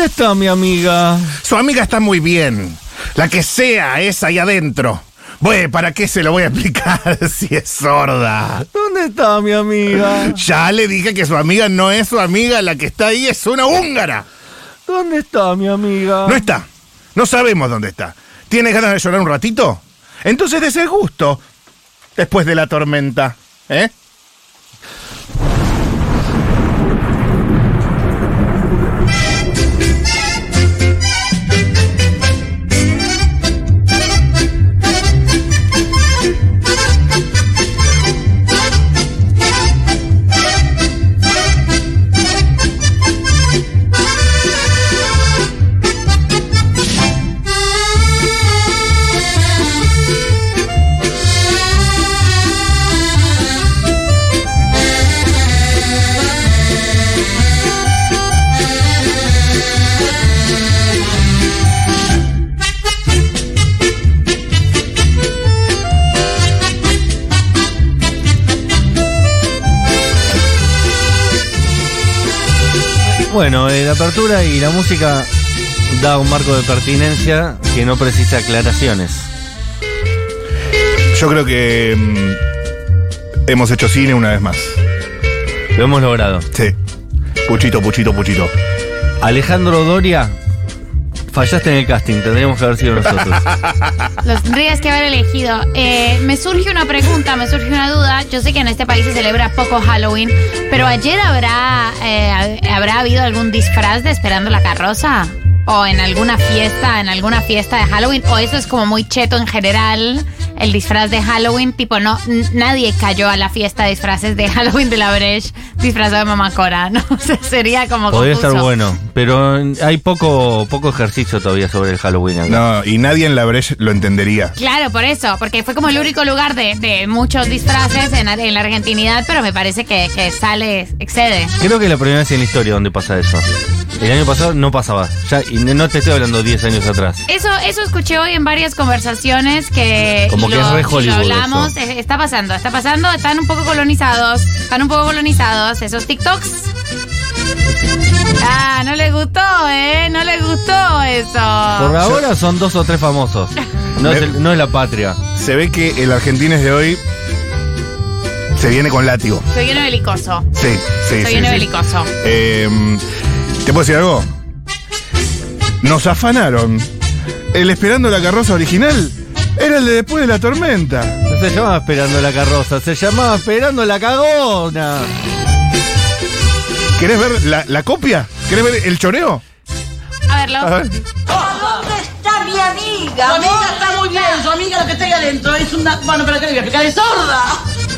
¿Dónde está mi amiga? Su amiga está muy bien. La que sea es ahí adentro. Bueno, ¿para qué se lo voy a explicar si es sorda? ¿Dónde está mi amiga? Ya le dije que su amiga no es su amiga, la que está ahí es una húngara. ¿Dónde está mi amiga? No está. No sabemos dónde está. ¿Tiene ganas de llorar un ratito? Entonces des el gusto. Después de la tormenta. ¿Eh? Bueno, eh, la apertura y la música da un marco de pertinencia que no precisa aclaraciones. Yo creo que mm, hemos hecho cine una vez más. Lo hemos logrado. Sí. Puchito, puchito, puchito. Alejandro Doria, fallaste en el casting, tendríamos que haber sido nosotros. Los tendrías que haber elegido. Eh, me surge una pregunta, me surge una duda. Yo sé que en este país se celebra poco Halloween, pero ayer habrá, eh, habrá habido algún disfraz de Esperando la Carroza. O en alguna fiesta, en alguna fiesta de Halloween. O eso es como muy cheto en general, el disfraz de Halloween. Tipo, no, nadie cayó a la fiesta de disfraces de Halloween de la Breche disfrazado de mamacora, ¿no? O sea, sería como Podría confuso. estar bueno, pero hay poco, poco ejercicio todavía sobre el Halloween. acá. No, y nadie en la Breche lo entendería. Claro, por eso, porque fue como el único lugar de, de muchos disfraces en, en la argentinidad, pero me parece que, que sale, excede. Creo que es la primera vez en la historia donde pasa eso. El año pasado no pasaba. Ya, y no te estoy hablando 10 años atrás. Eso, eso escuché hoy en varias conversaciones que Como que es re Hollywood hablamos. eso. Eh, Está pasando, está pasando, están un poco colonizados, están un poco colonizados esos TikToks. Ah, no le gustó, ¿eh? No le gustó eso. Por ahora son dos o tres famosos. No es, el- no es la patria. Se ve que el argentines de hoy se viene con látigo. Soy bien belicoso. Sí, sí, Soy sí. bien sí. belicoso. Eh, ¿Te puedo decir algo? Nos afanaron. El esperando la carroza original era el de después de la tormenta. No se llamaba Esperando la carroza, se llamaba Esperando la cagona. ¿Querés ver la, la copia? ¿Querés ver el choreo? A verlo. A ver. ¿Dónde está mi amiga? Su amiga está muy bien, su amiga lo que está ahí adentro es una. Bueno, pero ¿qué le voy a explicar? ¡Es sorda!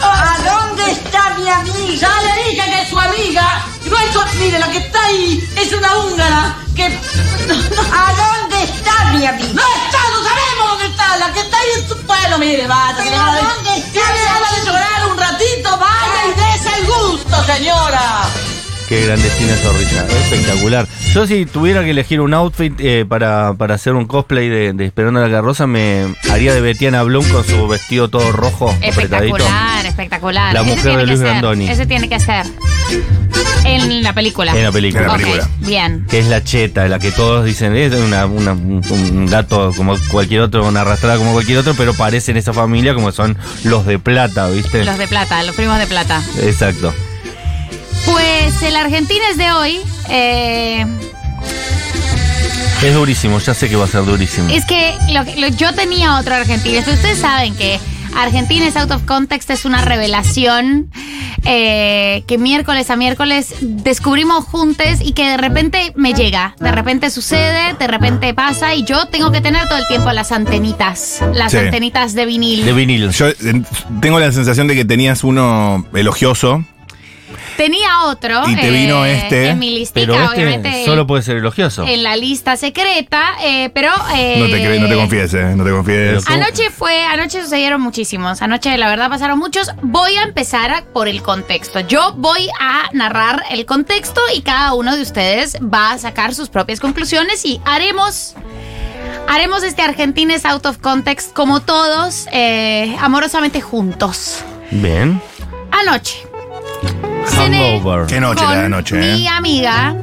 ¿A dónde está mi amiga? Ya le dije que es su amiga. No es su Mire, la que está ahí es una húngara que. ¿A dónde está mi amiga? ¡No está! ¡No sabemos está! La que está ahí es su. Bueno, mire, vaya. ¿Pero que le van a- dónde está? Tiene ganas de llorar un ratito, vaya y dése el gusto, señora. Qué grandecina zorrilla, espectacular. Yo si tuviera que elegir un outfit eh, para, para hacer un cosplay de, de Esperando la carroza, me haría de Betiana Blum con su vestido todo rojo, apretadito. Espectacular, espectacular. La mujer de Luis ser, Brandoni. Ese tiene que ser. En la película. En la película. En la bien. Que es la cheta, la que todos dicen, es una, una- un, un gato como cualquier otro, una arrastrada como cualquier otro, pero parecen esa familia como son los de plata, ¿viste? Los de plata, los primos de plata. Exacto. Pues el Argentines de hoy eh, Es durísimo, ya sé que va a ser durísimo. es que lo que- lo- yo tenía otro Argentines. Ustedes saben que Argentines Out of Context es una revelación eh, que miércoles a miércoles descubrimos juntos y que de repente me llega. De repente sucede, de repente pasa y yo tengo que tener todo el tiempo las antenitas. Las Sí. antenitas de vinil. De vinil. Yo eh, tengo la sensación de que tenías uno elogioso. Tenía otro. Y te vino este, En mi listica, Pero este obviamente. solo puede ser elogioso. en la lista secreta, eh, pero... eh, No te, cre- no te confíes, eh, no te confíes. Pero- Anoche fue, anoche sucedieron muchísimos. Anoche, la verdad, pasaron muchos. Voy a empezar por el contexto. Yo voy a narrar el contexto y cada uno de ustedes va a sacar sus propias conclusiones y haremos. Haremos este Argentines Out of Context como todos, eh, amorosamente juntos. Bien. Anoche. Cené Hangover. Qué noche con la de anoche, Mi eh. amiga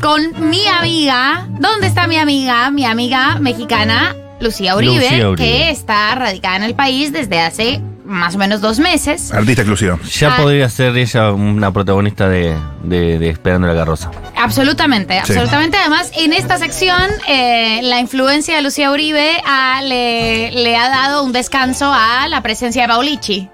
con mi amiga. ¿Dónde está mi amiga? Mi amiga mexicana, Lucía Uribe, Lucía Uribe. que está radicada en el país desde hace más o menos dos meses. Artista exclusivo. Ya Ah. podría ser ella una protagonista de, de- de Esperando la carroza. Absolutamente, Sí. absolutamente. Además, en esta sección, eh, la influencia de Lucía Uribe ah, le, le ha dado un descanso a la presencia de Paulichi.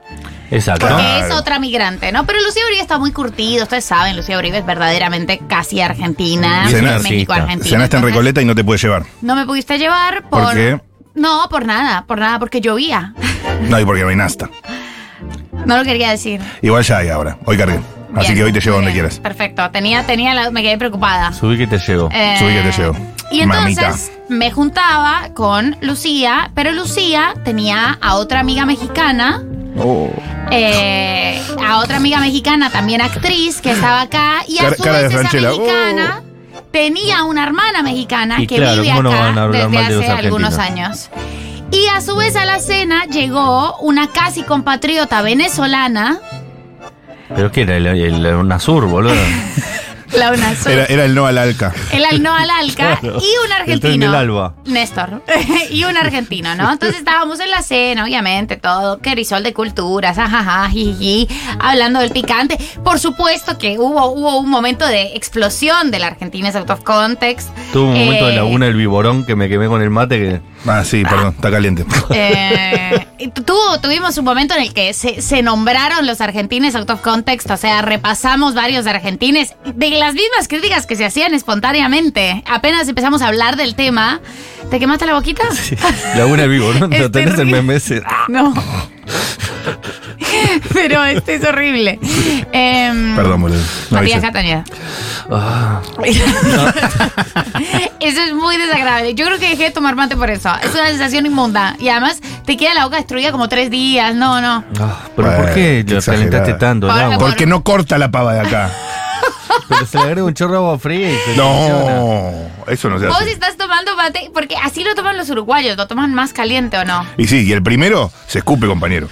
Exacto. Porque Claro. es otra migrante, ¿no? Pero Lucía Uribe está muy curtido, ustedes saben, Lucía Uribe es verdaderamente casi argentina, Y es una México artista. argentina. Cenaste en Recoleta y no te puede llevar. No me pudiste llevar por. ¿Por qué? No, por nada, por nada, porque llovía. No, y porque no hay nasta. No lo quería decir. Igual ya hay ahora. Hoy cargué. Así Bien, que hoy te llevo donde bien, quieras. Perfecto, tenía, tenía la- me quedé preocupada. Subí que te llego. Eh, Subí que te llevo. Y entonces Mamita. me juntaba con Lucía, pero Lucía tenía a otra amiga mexicana, Oh. eh, a otra amiga mexicana, también actriz, que estaba acá, y a Cara- su cara de vez esa mexicana tenía una hermana mexicana Y que claro, vive ¿cómo no acá van a hablar desde mal de los hace algunos años. Y a su vez a la cena llegó una casi compatriota venezolana, ¿Pero qué era? El, el, el Unasur, boludo. la UNASUR. Era, era el no al alca. El Alno Alalca Claro. y un El argentino. del Alba. Néstor. y un argentino, ¿no? Entonces estábamos en la cena, obviamente, todo, que risol de culturas, ajaja, jiji, hablando del picante. Por supuesto que hubo, hubo un momento de explosión de la Argentina es out of context. Tuve un momento de Eh, laguna del viborón que me quemé con el mate que. Ah, sí, perdón, está caliente. Eh, tuvo- tuvimos un momento en el que se, se nombraron los argentines out of context, o sea, repasamos varios argentines de las mismas críticas que se hacían espontáneamente. Apenas empezamos a hablar del tema. ¿Te quemaste la boquita? Laguna del viborón, Es lo tenés el meme ese. No. Pero este es horrible. Em, Perdón, boludo. No Matías. Castañeda. Ah, eso es muy desagradable. Yo creo que dejé de tomar mate por eso. Es una sensación inmunda. Y además te queda la boca destruida como tres días. No, no. ah, ¿Pero Bueno, por qué lo calentaste tanto? el Por- agua? Porque no corta la pava de acá. Pero se le agrega un chorro de agua fría y se funciona. No, eso no se Vos hace. estás tomando mate, porque así lo toman los uruguayos, lo toman más caliente o no. Y sí, y el primero se escupe, compañero.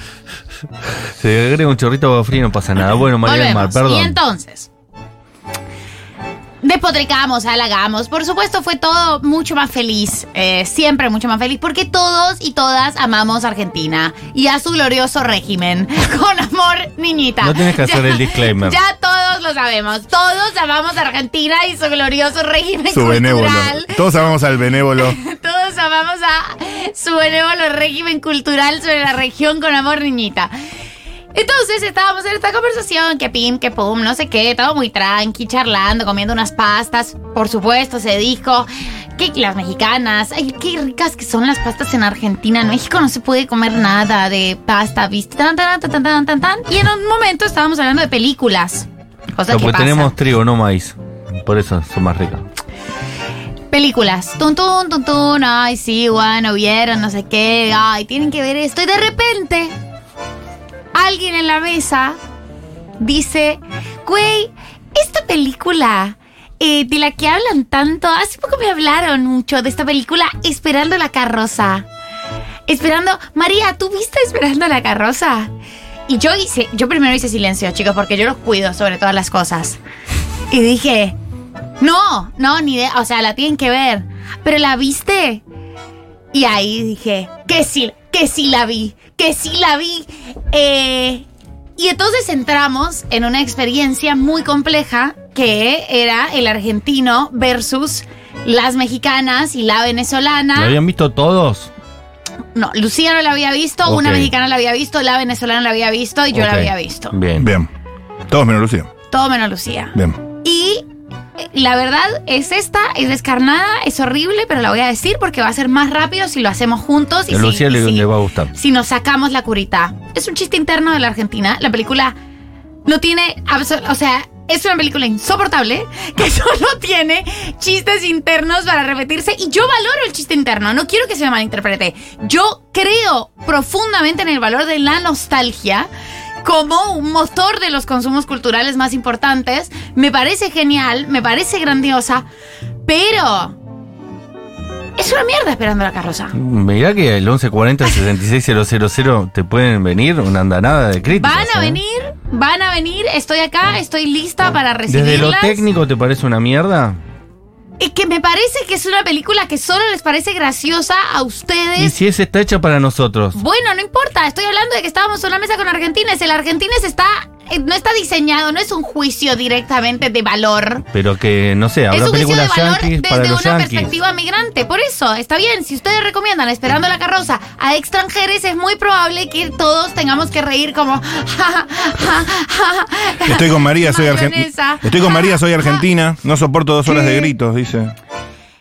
Se le agrega un chorrito de agua fría y no pasa nada. Bueno, María del Mar, Volvemos. perdón. Y entonces. Despotricamos, halagamos. Por supuesto, fue todo mucho más feliz. eh, siempre mucho más feliz. Porque todos y todas amamos a Argentina. Y a su glorioso régimen. Con amor, niñita. No tienes que hacer el disclaimer. Ya todos lo sabemos. Todos amamos a Argentina y su glorioso régimen Su benévolo. cultural. Todos amamos al benévolo. Todos amamos a su benévolo régimen cultural sobre la región con amor, niñita. Entonces estábamos en esta conversación, que pim, que pum, no sé qué, todo muy tranqui, charlando, comiendo unas pastas. Por supuesto, se dijo que las mexicanas, ay, qué ricas que son las pastas en Argentina. En México no se puede comer nada de pasta, ¿viste? Tan, tan, tan, tan, tan, tan, tan. Y en un momento estábamos hablando de películas. Cosa No, que pasa. tenemos trigo, no maíz. Por eso son más ricas. Películas. Tun, tun, tun, tun. Ay, sí, bueno, vieron, no sé qué. Ay, tienen que ver esto. Y de repente, alguien en la mesa dice, güey, esta película eh, de la que hablan tanto, hace poco me hablaron mucho de esta película Esperando la carroza. Esperando, María, ¿tú viste Esperando la carroza? Y yo hice, yo primero hice silencio, chicos, porque yo los cuido sobre todas las cosas. Y dije, no, no, ni idea. O sea, la tienen que ver. Pero la viste. Y ahí dije, que sí, que sí la vi, que sí la vi. Eh, y entonces entramos en una experiencia muy compleja que era el argentino versus las mexicanas y la ¿Lo venezolana. habían visto todos? No, Lucía no la había visto, una mexicana la había visto, la venezolana la había visto y yo la había visto. Bien. Bien. Todos menos Lucía. Todo menos Lucía. Bien. La verdad es esta, es descarnada, es horrible, pero la voy a decir porque va a ser más rápido si lo hacemos juntos y si, si- le va a gustar. si nos sacamos la curita. Es un chiste interno de la Argentina. La película no tiene, o sea, es una película insoportable que solo tiene chistes internos para repetirse y yo valoro el chiste interno, no quiero que se me malinterprete. Yo creo profundamente en el valor de la nostalgia como un motor de los consumos culturales más importantes. Me parece genial, me parece grandiosa, pero es una mierda esperando la carroza. Mirá que el 1140 66 000 te pueden venir una andanada de críticas. Van a ¿eh? venir van a venir, estoy acá, estoy lista para Desde lo recibirlas. técnico, ¿te parece una mierda? Y que me parece que es una película que solo les parece graciosa a Y ustedes. si esa está hecha para nosotros. Bueno, no importa, estoy hablando de que estábamos en una mesa con argentines. El argentines está, no está diseñado, no es un juicio directamente de valor. Pero que, no sé, Es habrá un juicio de valor yankees desde una yankees. perspectiva migrante. Por eso, está bien, si ustedes recomiendan Esperando la carroza a extranjeros, es muy probable que todos tengamos que reír como... Estoy con María, soy argentina. Estoy con María, soy argentina. No soporto dos horas de gritos, dice.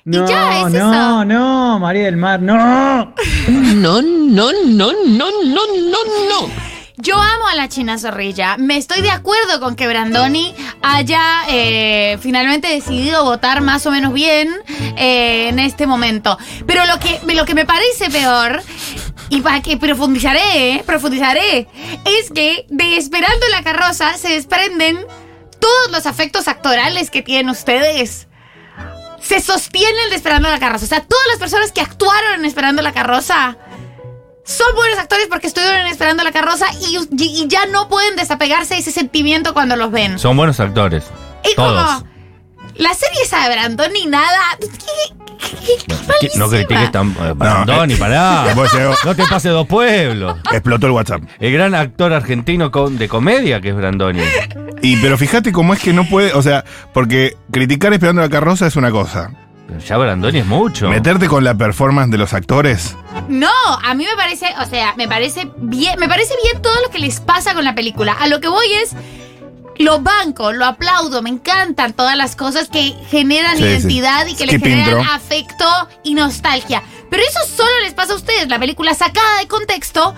No, ya, es no, eso. no, María del Mar, no. No, no, no, no, no, no, no. Yo amo a la China Zorrilla. Me estoy de acuerdo con que Brandoni haya eh, finalmente decidido votar más o menos bien eh, en este momento. Pero lo que, lo que me parece peor, y para que profundizaré, profundizaré, es que de Esperando la carroza se desprenden todos los afectos actorales que tienen ustedes. Se sostiene de Esperando la carroza. O sea, todas las personas que actuaron en Esperando la carroza son buenos actores porque estuvieron Esperando la carroza y, y- y ya no pueden desapegarse de ese sentimiento cuando los ven. Son buenos actores. y todos. como la serie esa de Brandon ni nada. ¿Qué, qué- qué- qué Que- No critiques tan. eh, Brandoni, eh, pará. No te pases dos pueblos. Explotó el WhatsApp. El gran actor argentino con- de comedia que es Brandoni. Y pero fíjate cómo es que no puede, o sea, porque criticar esperando la carroza es una cosa. Pero ya Brandoni es mucho. Meterte con la performance de los actores. No, a mí me parece, o sea, me parece bien, me parece bien todo lo que les pasa con la película. A lo que voy es lo banco, lo aplaudo, me encantan todas las cosas que generan Sí, sí. identidad y que le generan intro. afecto y nostalgia. Pero eso solo les pasa a ustedes. La película sacada de contexto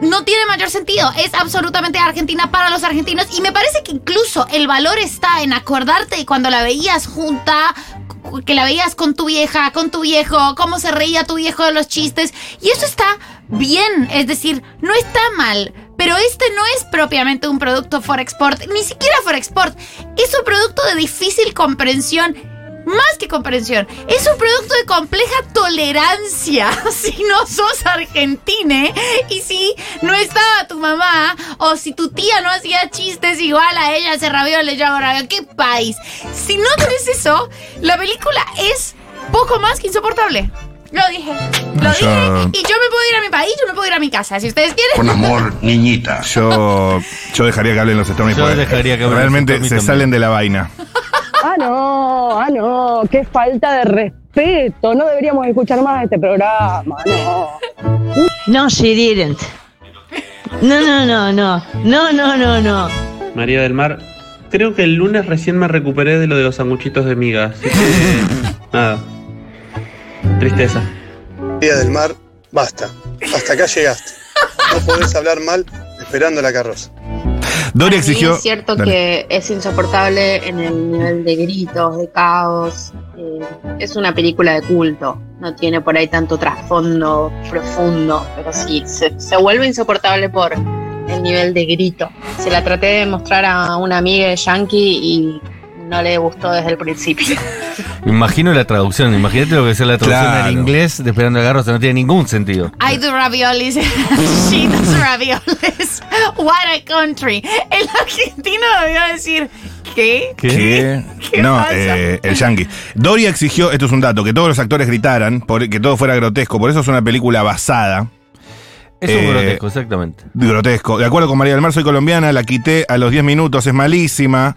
no tiene mayor sentido. Es absolutamente argentina para los argentinos. Y me parece que incluso el valor está en acordarte cuando la veías junta, que la veías con tu vieja, con tu viejo, cómo se reía tu viejo de los chistes. Y eso está bien. Es decir, no está mal. Pero este no es propiamente un producto for export, ni siquiera for export. Es un producto de difícil comprensión más que comprensión, es un producto de compleja tolerancia. Si no sos argentine y si no estaba tu mamá o si tu tía no hacía chistes igual a ella, se ravioles, yo hago ravioles. ¿Qué país? Si no tenés eso, la película es poco más que insoportable. Lo dije, lo dije. Y yo me puedo ir a mi país, yo me puedo ir a mi casa. Si ustedes quieren. Con amor, niñita. Yo, yo dejaría que hablen los Stormy Yo dejaría que hablen los Realmente se también. salen de la vaina. Ah, no, ah, no, qué falta de respeto. No deberíamos escuchar más este programa, no. No, she didn't. No, no, no, no. No, no, no, no. María del Mar, creo que el lunes recién me recuperé de lo de los sanguchitos de miga, así que nada. Tristeza. María del Mar, basta. Hasta acá llegaste. No podés hablar mal esperando la carroza. Mí exigió. Es cierto Dale. que es insoportable en el nivel de gritos, de caos. eh, es una película de culto. No tiene por ahí tanto trasfondo profundo. Pero sí, se, se vuelve insoportable por el nivel de grito. Se la traté de mostrar a una amiga de Yankee y no le gustó desde el principio. Me imagino la traducción. Imagínate lo que es la traducción Claro. en inglés de Esperando Garros. No tiene ningún sentido. I do raviolis. She does raviolis. What a country. El argentino debió decir, ¿qué? ¿Qué? ¿Qué no, eh, el yankee. Doria exigió, esto es un dato, que todos los actores gritaran, por- que todo fuera grotesco. Por eso es una película basada. Es un Eh, grotesco, exactamente. Grotesco. De acuerdo con María del Mar, soy colombiana, la quité a los 10 minutos, es malísima.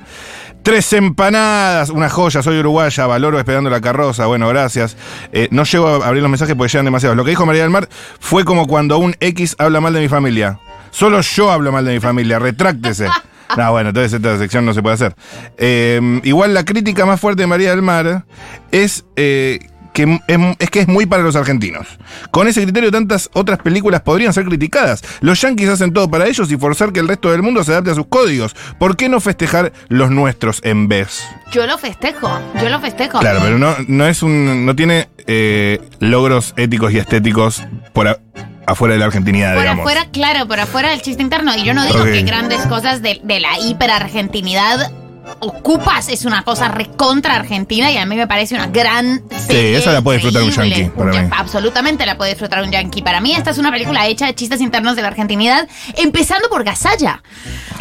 Tres empanadas, una joya, soy uruguaya, valoro esperando la carroza. Bueno, gracias. Eh, no llego a abrir los mensajes porque llegan demasiados. Lo que dijo María del Mar fue como cuando un X habla mal de mi familia. Solo yo hablo mal de mi familia, retráctese. No, bueno, entonces esta sección no se puede hacer. Eh, igual la crítica más fuerte de María del Mar es eh, que es, es que es muy para los argentinos. Con ese criterio tantas otras películas podrían ser criticadas. Los yanquis hacen todo para ellos y forzar que el resto del mundo se adapte a sus códigos. ¿Por qué no festejar los nuestros en vez? Yo lo festejo, yo lo festejo. Claro, pero no, no es un. no tiene eh, logros éticos y estéticos por a- afuera de la argentinidad, Por digamos. afuera, claro, por afuera del chiste interno. Y yo no digo que grandes cosas de, de la hiperargentinidad Ocupas es una cosa recontra argentina y a mí me parece una gran serie. esa la puede disfrutar un yankee, para mí. Absolutamente la puede disfrutar un yankee. Para mí esta es una película hecha de chistes internos de la argentinidad, empezando por Gasalla.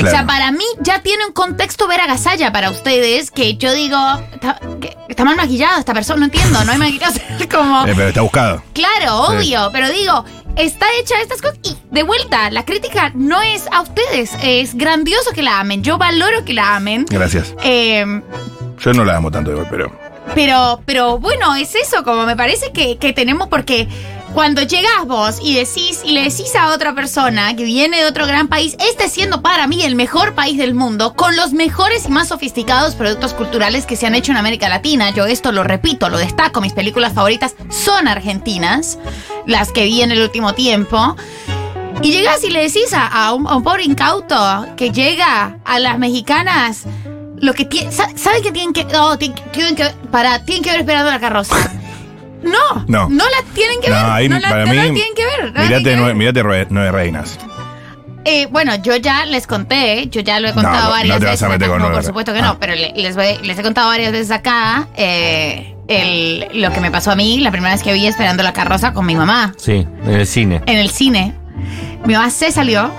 O sea, para mí ya tiene un contexto ver a Gasalla para ustedes que yo digo, está, que está mal maquillada esta persona, no entiendo, no hay maquillaje. Como... Eh, pero está buscado. Claro, Sí. obvio, pero digo, está hecha estas cosas y de vuelta, la crítica no es a ustedes, es grandioso que la amen, yo valoro que la amen. Gracias. Eh, Yo no la amo tanto igual, pero. pero, pero bueno, es eso, como me parece que, que tenemos, porque cuando llegas vos y decís, y le decís a otra persona que viene de otro gran país, este siendo para mí el mejor país del mundo, con los mejores y más sofisticados productos culturales que se han hecho en América Latina, yo esto lo repito, lo destaco, mis películas favoritas son argentinas, las que vi en el último tiempo. Y llegas y le decís a, un, pobre incauto que llega a las mexicanas lo que tiene. ¿Sabe que tienen que.? No, tienen, que-. Para, tienen que ver esperando la carroza. No, No. no la tienen que ver. No, ahí no la, para no mí. la tienen que ver. no mirate, tienen que nueve, reinas. Eh, bueno, yo ya les conté, yo ya lo he contado No, no varias te vas veces. a meter acá. con No, por supuesto que no, pero le- les, voy- les he contado varias veces acá eh, el- lo que me pasó a mí la primera vez que vi esperando la carroza con mi mamá Sí, en el cine. en el cine. Mi mamá se salió.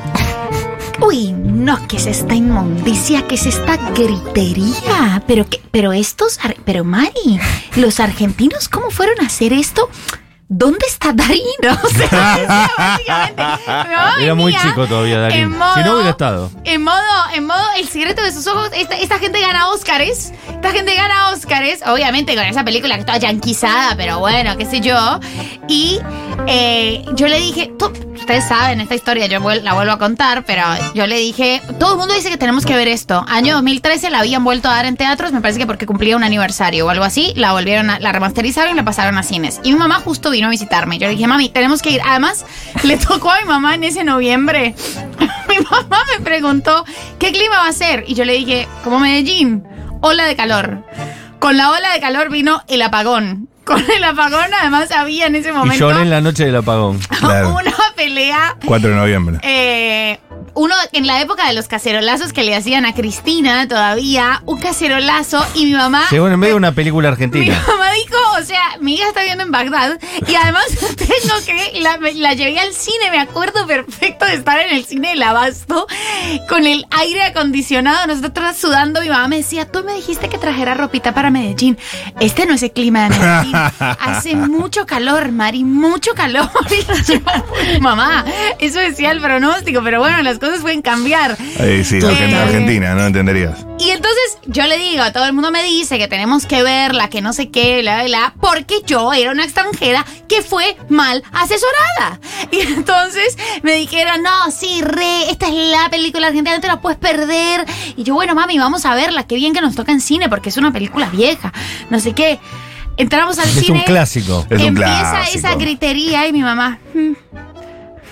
Uy, no, que es esta inmundicia, que es esta gritería. Pero que, pero estos, pero Mari, los argentinos, ¿cómo fueron a hacer esto? ¿Dónde está Darín? O sea, básicamente, mamá Era muy chico todavía, Darín. modo- Si no hubiera estado. En modo, en modo, el secreto de sus ojos. Esta, esta gente gana Óscares. Esta gente gana Óscares. Obviamente con esa película que está yanquizada, pero bueno, qué sé yo. Y eh, yo le dije, ustedes saben esta historia, yo la vuelvo a contar, pero yo le dije, todo el mundo dice que tenemos que ver esto. Año 2013 la habían vuelto a dar en teatros, me parece que porque cumplía un aniversario o algo así, la volvieron la remasterizaron y la pasaron a cines. Y mi mamá justo vino a visitarme. Yo le dije, mami, tenemos que ir. Además, le tocó a mi mamá en ese noviembre. mi mamá me preguntó, ¿qué clima va a ser? Y yo le dije, como Medellín, ola de calor. Con la ola de calor vino el apagón. Con el apagón, además, había en ese Y momento lloré en la noche del apagón. Claro. una pelea 4 de noviembre. eh, uno en la época de los cacerolazos que le hacían a Cristina todavía, un cacerolazo y mi mamá. Llegó en medio de una película Mi argentina. mamá dijo, o sea, mi hija está viendo en Bagdad y además tengo que, la, la llevé al cine, me acuerdo perfecto de estar en el cine del Abasto con el aire acondicionado, nosotros sudando, mi mamá me decía, tú me dijiste que trajera ropita para Medellín, este no es el clima de Medellín, hace mucho calor, Mari, mucho calor. Y yo, mamá, eso decía el pronóstico, pero bueno, las cosas pueden cambiar. Ahí sí, Eh, Argentina, no entenderías. y entonces yo le digo, todo el mundo me dice que tenemos que verla, que no sé qué, bla, bla, bla, porque yo era una extranjera que fue mal asesorada. Y entonces me dijeron, no, sí, re, esta es la película argentina, no te la puedes perder. Y yo, bueno, mami, vamos a verla, qué bien que nos toca en cine, porque es una película vieja, no sé qué. Entramos al Es cine. un clásico. Es un Empieza clásico. esa gritería y mi mamá. "Mm, mm, mm".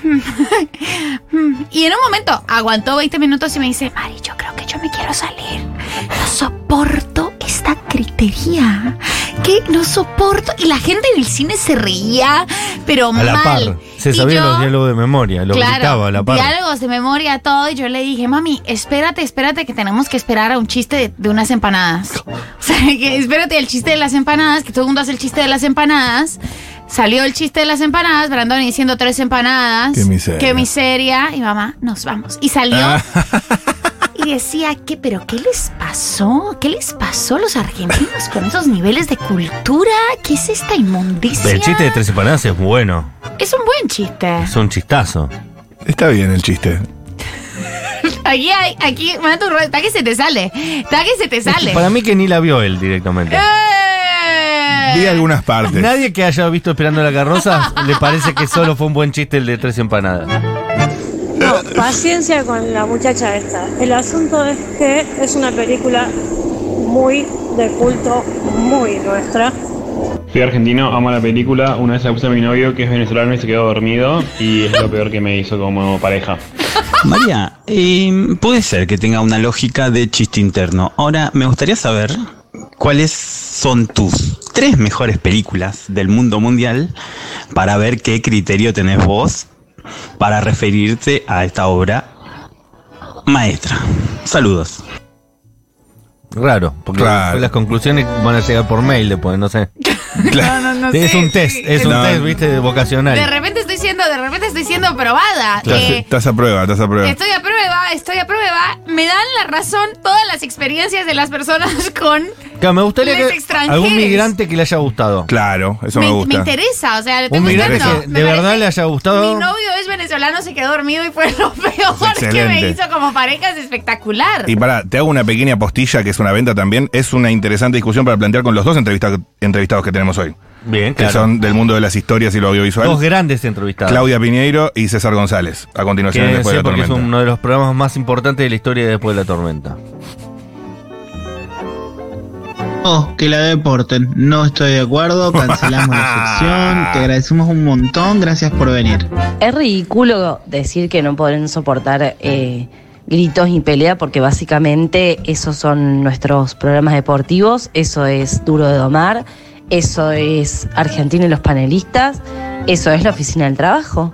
Y en un momento aguantó 20 minutos y me dice, Mari, yo creo que yo me quiero salir. No soporto esta gritería. Que no soporto. Y la gente en el cine se reía, pero A la mal. par. Se sabían los diálogos de memoria. Lo claro, gritaba a la par. diálogos de memoria, todo. Y yo le dije, mami, espérate, espérate, que tenemos que esperar a un chiste de, de unas empanadas. O sea, que espérate el chiste de las empanadas, que todo el mundo hace el chiste de las empanadas. Salió el chiste de las empanadas, Brandon diciendo tres empanadas. Qué miseria. Qué miseria. Y mamá, nos vamos. Y salió. Ah. Y decía, ¿qué, pero qué les pasó? ¿Qué les pasó a los argentinos con esos niveles de cultura? ¿Qué es esta inmundicia? El chiste de tres empanadas es bueno. Es un buen chiste. Es un chistazo. Está bien el chiste. Aquí hay, aquí, manda tu rueda, está que se te sale. Está que se te sale. Para mí que ni la vio él directamente. ¡Eh! Vi algunas partes. Nadie que haya visto Esperando la carroza le parece que solo fue un buen chiste el de tres empanadas. No, paciencia con la muchacha esta. El asunto es que es una película muy de culto, muy nuestra. Soy argentino, amo la película. Una vez la puse a mi novio que es venezolano y se quedó dormido. Y es lo peor que me hizo como pareja. María, eh, puede ser que tenga una lógica de chiste interno. Ahora, me gustaría saber cuáles son tus tres mejores películas del mundo mundial para ver qué criterio tenés vos para referirte a esta obra maestra. Saludos. Raro, porque las conclusiones van a llegar por mail después, no sé. No, no, no es sé, un test, sí, es un test, viste, vocacional. De repente siendo, de repente estoy siendo probada. Estás, Eh, estás a prueba, estás a prueba. Estoy a prueba, estoy a prueba. Me dan la razón todas las experiencias de las personas con. Claro, me gustaría que algún migrante que le haya gustado. Claro, eso me, Me, gusta. me interesa, o sea, le Un tengo migrante tanto. que Me de verdad le haya Mi gustado. novio es venezolano, se quedó dormido y fue lo peor que me hizo como pareja, es espectacular. Y para, te hago una pequeña postilla que es una venta también. Es una interesante discusión para plantear con los dos entrevistados, entrevistados que tenemos hoy. Bien, Que claro. son del mundo de las historias y lo audiovisual. Dos grandes entrevistados. Claudia Piñeiro y César González. A continuación, Que después de la porque es tormenta. uno de los programas más importantes de la historia de después de la tormenta. Oh, que la deporten. No estoy de acuerdo, cancelamos la sección. Te agradecemos un montón, gracias por venir. Es ridículo decir que no pueden soportar eh, gritos y pelea porque básicamente esos son nuestros programas deportivos, eso es duro de domar, eso es Argentina y los panelistas, eso es la oficina del trabajo.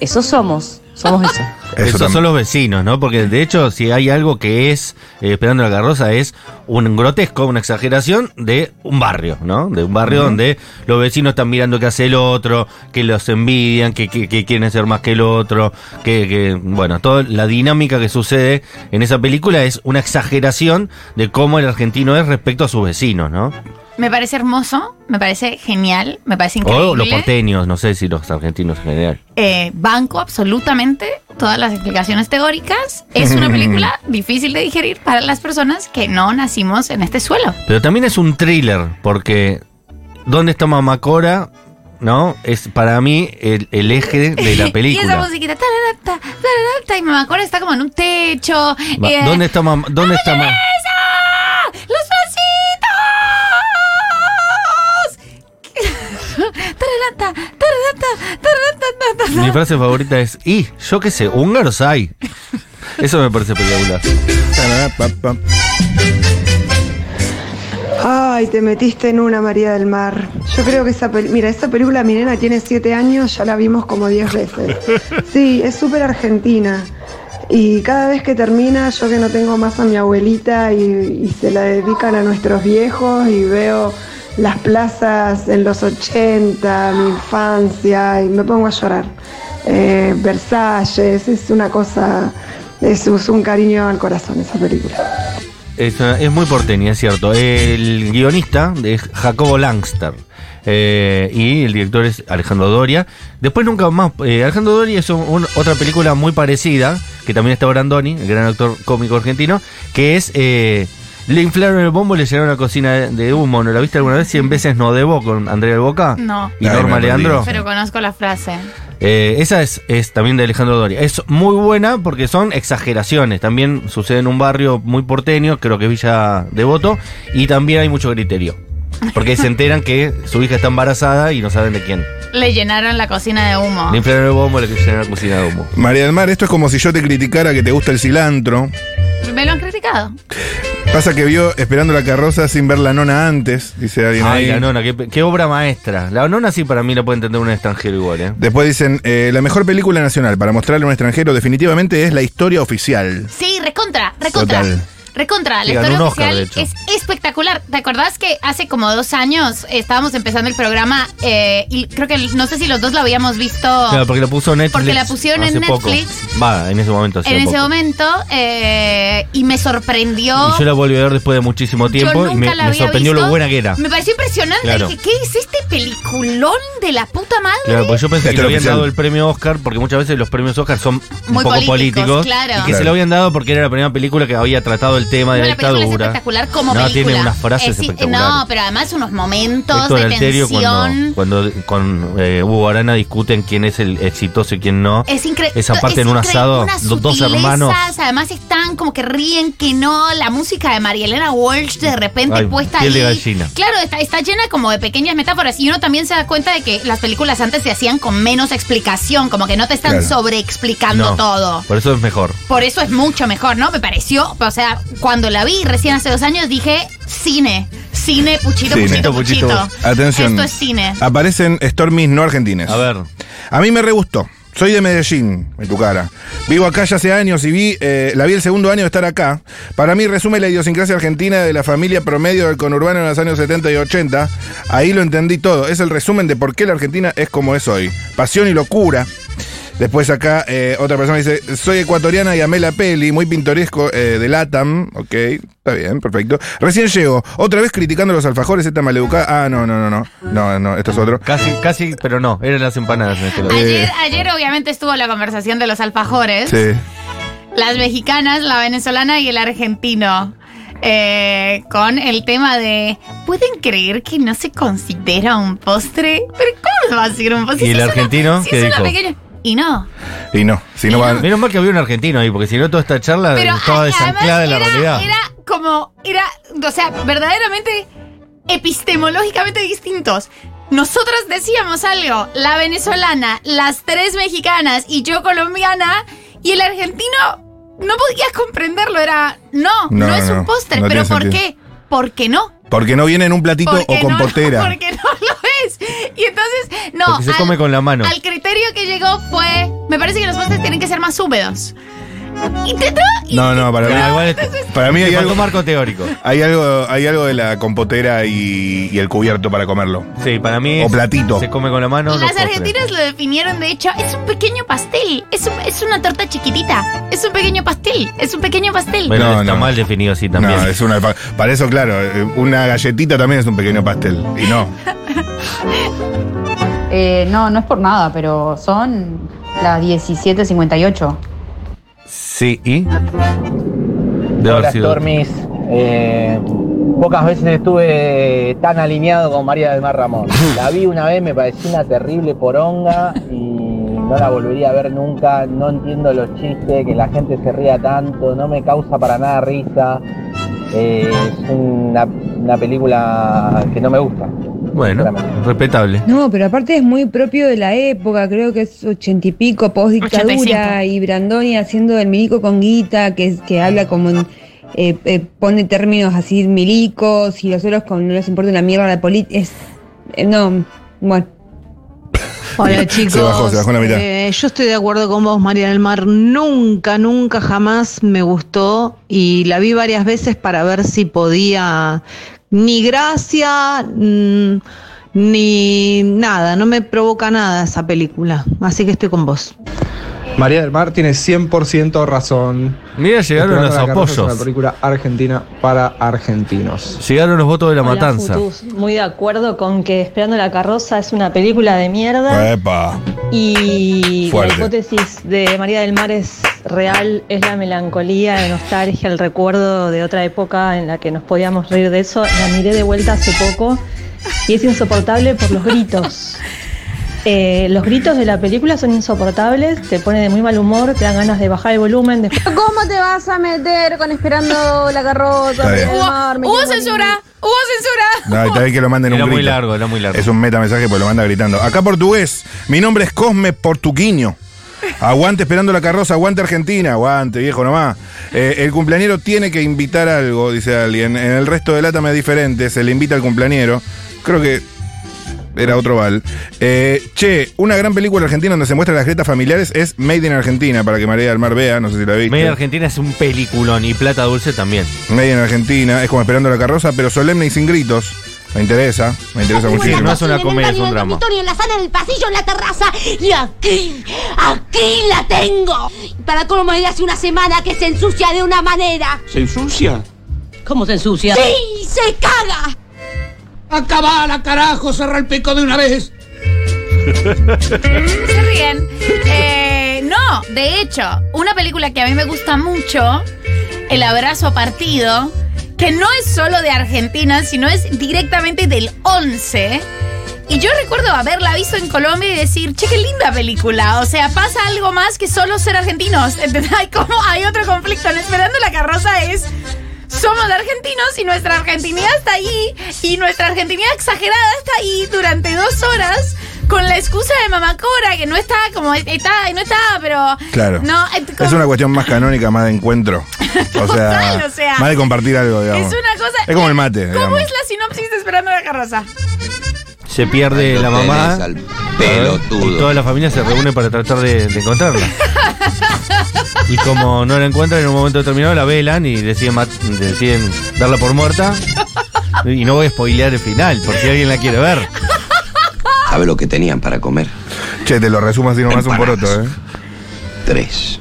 Eso somos, somos eso. Esos son los vecinos, ¿no? Porque de hecho, si hay algo que es, eh, Esperando la Carroza, es un grotesco, una exageración de un barrio, ¿no? De un barrio donde los vecinos están mirando qué hace el otro, que los envidian, que, que- que quieren ser más que el otro, que, que, bueno, toda la dinámica que sucede en esa película es una exageración de cómo el argentino es respecto a sus vecinos, ¿no? Me parece hermoso, me parece genial, me parece increíble. O los porteños, no sé si los argentinos en general. Eh, banco absolutamente todas las explicaciones teóricas. Es una película difícil de digerir para las personas que no nacimos en este suelo. Pero también es un thriller, porque ¿dónde está Mamacora? ¿No? Es para mí el, el eje de la y esa película. musiquita, tararata, tararata, y acuerdo está como en un techo. Va, eh, ¿Dónde está Mam- ¿Dónde está Ma- Mi frase favorita es, y yo qué sé, húngaros hay. Eso me parece espectacular. Ay, te metiste en una María del Mar. Yo creo que esa película, mira, esa película mi nena tiene siete años, ya la vimos como 10 veces. Sí, es súper argentina. Y cada vez que termina, yo que no tengo más a mi abuelita y, y se la dedican a nuestros viejos y veo las plazas en los 80, mi infancia, y me pongo a llorar. Eh, Versalles, es una cosa, es, un cariño al corazón esa película. Es, muy porteña, es cierto. El guionista es Jacobo Langster. eh, y el director es Alejandro Doria. Después nunca más. eh, Alejandro Doria es un- otra película muy parecida, que también está Brandoni, el gran actor cómico argentino, que es Le inflaron el bombo, le llenaron la cocina de, de humo. ¿No la viste alguna vez? Cien veces no debo con Andrea del Boca. No. Y Ay, Norma Leandro. Pero conozco la frase. Eh, esa es, es también de Alejandro Doria. Es muy buena porque son exageraciones. También sucede en un barrio muy porteño, creo que es Villa Devoto, y también hay mucho criterio. Porque se enteran que su hija está embarazada y no saben de quién. Le llenaron la cocina de humo. Le inflaron el bombo, le llenaron la cocina de humo. María del Mar, esto es como si yo te criticara que te gusta el cilantro. Me lo han criticado. Pasa que vio Esperando la carroza sin ver la nona antes, dice alguien Ay, ahí. la nona, qué, qué obra maestra. La nona sí para mí la puede entender un extranjero igual, ¿eh? Después dicen, eh, la mejor película nacional para mostrarle a un extranjero definitivamente es la historia oficial. Sí, recontra, recontra. Total. Recontra, la historia un Oscar, oficial es espectacular. ¿Te acordás que hace como dos años estábamos empezando el programa eh, y creo que no sé si los dos lo habíamos visto Claro, porque la puso Netflix. Porque la pusieron en poco. Netflix. Va, en ese momento. en ese poco. momento eh, y me sorprendió. Y yo la volví a ver después de muchísimo tiempo Yo y me, la me había sorprendió visto. lo buena que era. Me pareció impresionante. Claro. Dije, ¿qué es este peliculón de la puta madre? Claro, pues yo pensé que le habían dado el premio Oscar, porque muchas veces los premios Oscar son un Muy poco políticos, políticos. claro. Y que Claro. se lo habían dado porque era la primera película que había tratado el tema de la película es dictadura. espectacular como no, película. tiene unas frases Eh, sí, espectaculares. No, pero además unos momentos Héctor de Alterio tensión. cuando, cuando con eh, Hugo Arana discuten quién es el exitoso y quién no. Es increíble. Esa parte en un asado, do- dos hermanos. Además están como que ríen que no. La música de María Elena Walsh de repente Ay, puesta piel ahí. de gallina. Claro, está, está llena como de pequeñas metáforas. Y uno también se da cuenta de que las películas antes se hacían con menos explicación. Como que no te están Claro. sobreexplicando No, todo. Por eso es mejor. Por eso es mucho mejor, ¿no? Me pareció, o sea, cuando la vi recién hace dos años dije, cine, cine, puchito, Cine. puchito, puchito. Atención. Esto es cine. Aparecen Stormies no argentines. A ver. A mí me re gustó. Soy de Medellín, en tu cara. Vivo acá ya hace años y vi, eh, la vi el segundo año de estar acá. Para mí resume la idiosincrasia argentina de la familia promedio del conurbano en los años 70 y 80. Ahí lo entendí todo. Es el resumen de por qué la Argentina es como es hoy. Pasión y locura. Después acá eh, otra persona dice, soy ecuatoriana y amé la peli, muy pintoresco eh, de Latam. Ok, está bien, perfecto. Recién llego, otra vez criticando los alfajores, esta maleducada. Ah, no, no, no, no. No, no, esto es otro. Casi, casi, pero no, eran las empanadas en este. Ayer, ayer obviamente estuvo la conversación de los alfajores. Sí. Las mexicanas, la venezolana y el argentino. eh, con el tema de ¿Pueden creer que no se considera un postre? ¿Pero cómo va a ser un postre? ¿Y Si el es una- argentino si qué es una dijo? pequeña- Y no. Y no, si no van. Menos mal que había un argentino ahí, porque si no toda esta charla Pero estaba desanclada de la era, realidad. Era como, era, o sea, verdaderamente epistemológicamente distintos. Nosotras decíamos algo, la venezolana, las tres mexicanas y yo colombiana, y el argentino no podías comprenderlo, era, no, no, No, es no, un postre, no pero ¿por sentido. qué? Porque no. Porque no viene en un platito Porque o compotera. No, porque no lo es. Y entonces, no. Porque se al- come con la mano. Al criterio que llegó fue, me parece que los postres tienen que ser más húmedos. Y te tra- y- No, no, para mí, igual es- para mí hay algo, marco teórico. hay algo, hay algo de la compotera y, y el cubierto para comerlo. Sí, para mí O es- platito. se come con la mano. no Las argentinas lo definieron, de hecho, es un pequeño pastel. Es, un- es una torta chiquitita. Es un pequeño pastel. Es un pequeño pastel. Bueno, No, está no. mal definido así también. No, es una, pa- para eso, claro, eh, una galletita también es un pequeño pastel. Y no. Eh, no, no es por nada, pero son las 17.58. Sí, ¿y? Debe Hola, Stormis. Eh, pocas veces estuve tan alineado con María del Mar Ramón. La vi una vez, me pareció una terrible poronga y no la volvería a ver nunca. No entiendo los chistes, que la gente se ría tanto, no me causa para nada risa. Eh, es una, una película que no me gusta. Bueno, respetable. No, pero aparte es muy propio de la época, creo que es ochenta y pico, post dictadura, 85. y Brandoni haciendo el milico con guita, que, es- que habla como en- eh, eh, pone términos así milicos, y los otros con no les importa una mierda la política. Es. eh, no, bueno. Hola chicos, Se bajó, se bajó la mitad. Eh, yo estoy de acuerdo con vos, María del Mar. Nunca, nunca, jamás me gustó y la vi varias veces para ver si podía ni gracia mm, ni nada. No me provoca nada esa película, así que estoy con vos. María del Mar tiene 100% razón. Mira, llegaron los apoyos. una película argentina para argentinos. Llegaron los votos de la Hola, matanza. Futus. Muy de acuerdo con que Esperando la carroza es una película de mierda Epa. y Fuerte. la hipótesis de María del Mar es real, es la melancolía, la nostalgia, el recuerdo de otra época en la que nos podíamos reír de eso. La miré de vuelta hace poco y es insoportable por los gritos. Eh, los gritos de la película son insoportables, te pone de muy mal humor, te dan ganas de bajar el volumen, de ¿Cómo te vas a meter con esperando la carroza? Mar? Hubo censura. Hubo censura. No, está bien que lo manden Era un muy grito. largo, era muy largo. Es un metamensaje porque lo manda gritando. Acá portugués. Mi nombre es Cosme Portuquiño. Aguante esperando la carroza, aguante Argentina, aguante viejo nomás. Eh, el cumpleañero tiene que invitar algo, dice alguien. En el resto del Atame es diferente, se le invita al cumpleañero. Creo que era otro Val. Eh, che, una gran película argentina donde se muestran las grietas familiares es Made in Argentina, para que María del Mar vea, no sé si la viste. Media Argentina es un peliculón y Plata Dulce también. Made in Argentina, es como esperando la carroza, pero solemne y sin gritos. Me interesa, me interesa Sí, muchísimo. no es una comedia, es un drama. en la sala, en el pasillo, en la terraza. Y aquí, aquí la tengo. Para colmo de hace una semana que se ensucia de una manera. ¿Se ensucia? ¿Cómo se ensucia? ¡Sí! ¡Se caga! ¡Acabala, carajo! ¡Cerra el pico de una vez! Se ríen. Eh, no, de hecho, una película que a mí me gusta mucho, El abrazo partido, que no es solo de Argentina, sino es directamente del 11. Y yo recuerdo haberla visto en Colombia y decir, che, qué linda película. O sea, pasa algo más que solo ser argentinos. Hay hay otro conflicto. En Esperando la carroza es. Somos argentinos y nuestra argentinidad está ahí. Y nuestra argentinidad exagerada está ahí durante dos horas. Con la excusa de Mamacora, que no está como. Está, no está, pero. Claro. No, eh, Es una cuestión más canónica, más de encuentro. O sea, Total, o sea, más de compartir algo, digamos. Es una cosa. Es como el mate, ¿Cómo digamos. es la sinopsis de Esperando la carroza? Se pierde la mamá. tenés al pelotudo. Y toda la familia se reúne para tratar de, de encontrarla. Y como no la encuentran en un momento determinado, la velan y deciden, deciden darla por muerta. Y no voy a spoilear el final, por si alguien la quiere ver. ¿Sabe lo que tenían para comer? Che, te lo resumo así nomás un poroto, ¿eh? Tres.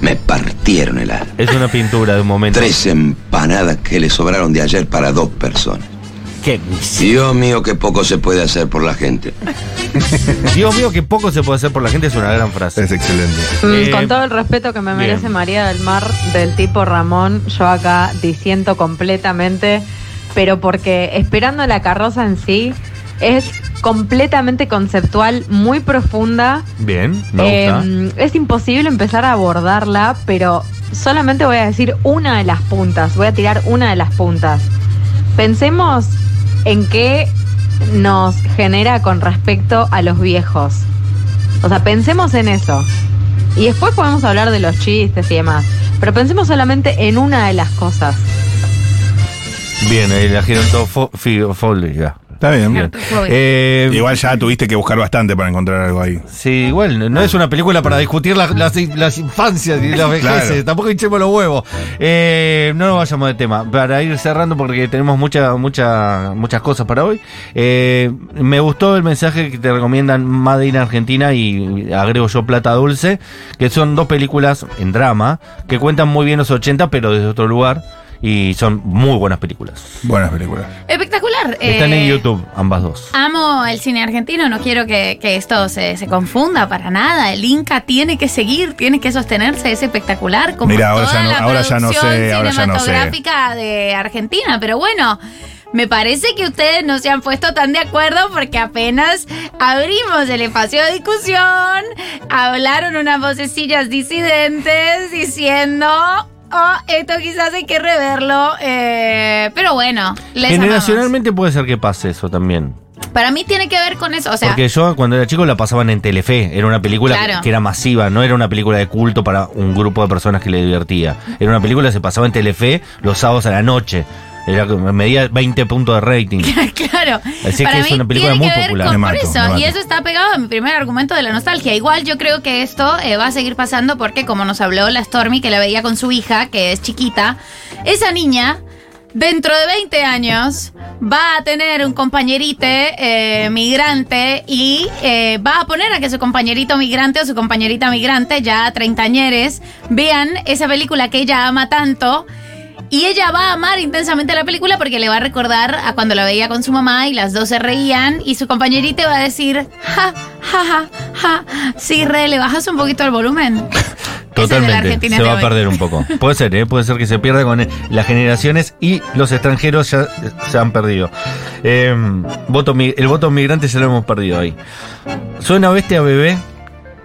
Me partieron el alma. Es una pintura de un momento. Tres empanadas que le sobraron de ayer para dos personas. Qué Dios mío, qué poco se puede hacer por la gente. Dios mío, que poco se puede hacer por la gente es una gran frase. Es excelente. Mm, Con todo el respeto que me merece bien. María del Mar del tipo Ramón, yo acá disiento completamente, pero porque esperando la carroza en sí es completamente conceptual, muy profunda. Bien, me gusta. Eh, es imposible empezar a abordarla, pero solamente voy a decir una de las puntas, voy a tirar una de las puntas. Pensemos en qué nos genera con respecto a los viejos. O sea, pensemos en eso. Y después podemos hablar de los chistes y demás. Pero pensemos solamente en una de las cosas. Bien, ahí la gerontofobia. Está bien. Eh, Igual ya tuviste que buscar bastante para encontrar algo ahí. Sí, igual, no- no es una película para discutir las, las- las infancias y las vejeces, Claro. tampoco hinchemos los huevos. Eh, no nos vayamos de tema, para ir cerrando porque tenemos mucha, mucha, muchas cosas para hoy. Eh, me gustó el mensaje que te recomiendan Made in Argentina y agrego yo Plata Dulce, que son dos películas en drama que cuentan muy bien los 80 pero desde otro lugar y son muy buenas películas. Buenas películas. Espectacular. Están Eh, en YouTube, ambas dos. Amo el cine argentino, no quiero que, que esto se, se confunda para nada. El Inca tiene que seguir, tiene que sostenerse, es espectacular. Como Mira, ahora toda ya no- la ahora ya no sé, ahora ya no sé. cinematográfica de Argentina, pero bueno. Me parece que ustedes no se han puesto tan de acuerdo porque apenas abrimos el espacio de discusión, hablaron unas vocecillas disidentes diciendo, oh, esto quizás hay que reverlo, eh, pero bueno, les amamos. Generacionalmente puede ser que pase eso también. Para mí tiene que ver con eso, o sea, Porque yo cuando era chico la pasaban en Telefe, era una película Claro. que era masiva, no era una película de culto para un grupo de personas que le divertía. Era una película que se pasaba en Telefe los sábados a la noche. Era como- medía 20 puntos de rating. claro. Así que Para es mí una película tiene muy que ver popular. con- por eso, y eso está pegado a mi primer argumento de la nostalgia. Igual yo creo que esto eh, va a seguir pasando porque como nos habló la Stormy que la veía con su hija, que es chiquita, esa niña dentro de 20 años va a tener un compañerite eh, migrante y eh, va a poner a que su compañerito migrante o su compañerita migrante, ya treintañeres, vean esa película que ella ama tanto. Y ella va a amar intensamente la película porque le va a recordar a cuando la veía con su mamá y las dos se reían y su compañerita va a decir, ja, ja, ja, ja, sí, re, le bajas un poquito el volumen. Totalmente. Se va a perder un poco. Puede ser, ¿eh? puede ser que se pierda con las generaciones y los extranjeros ya se han perdido. Eh, voto, el voto migrante ya lo hemos perdido ahí. Suena bestia bebé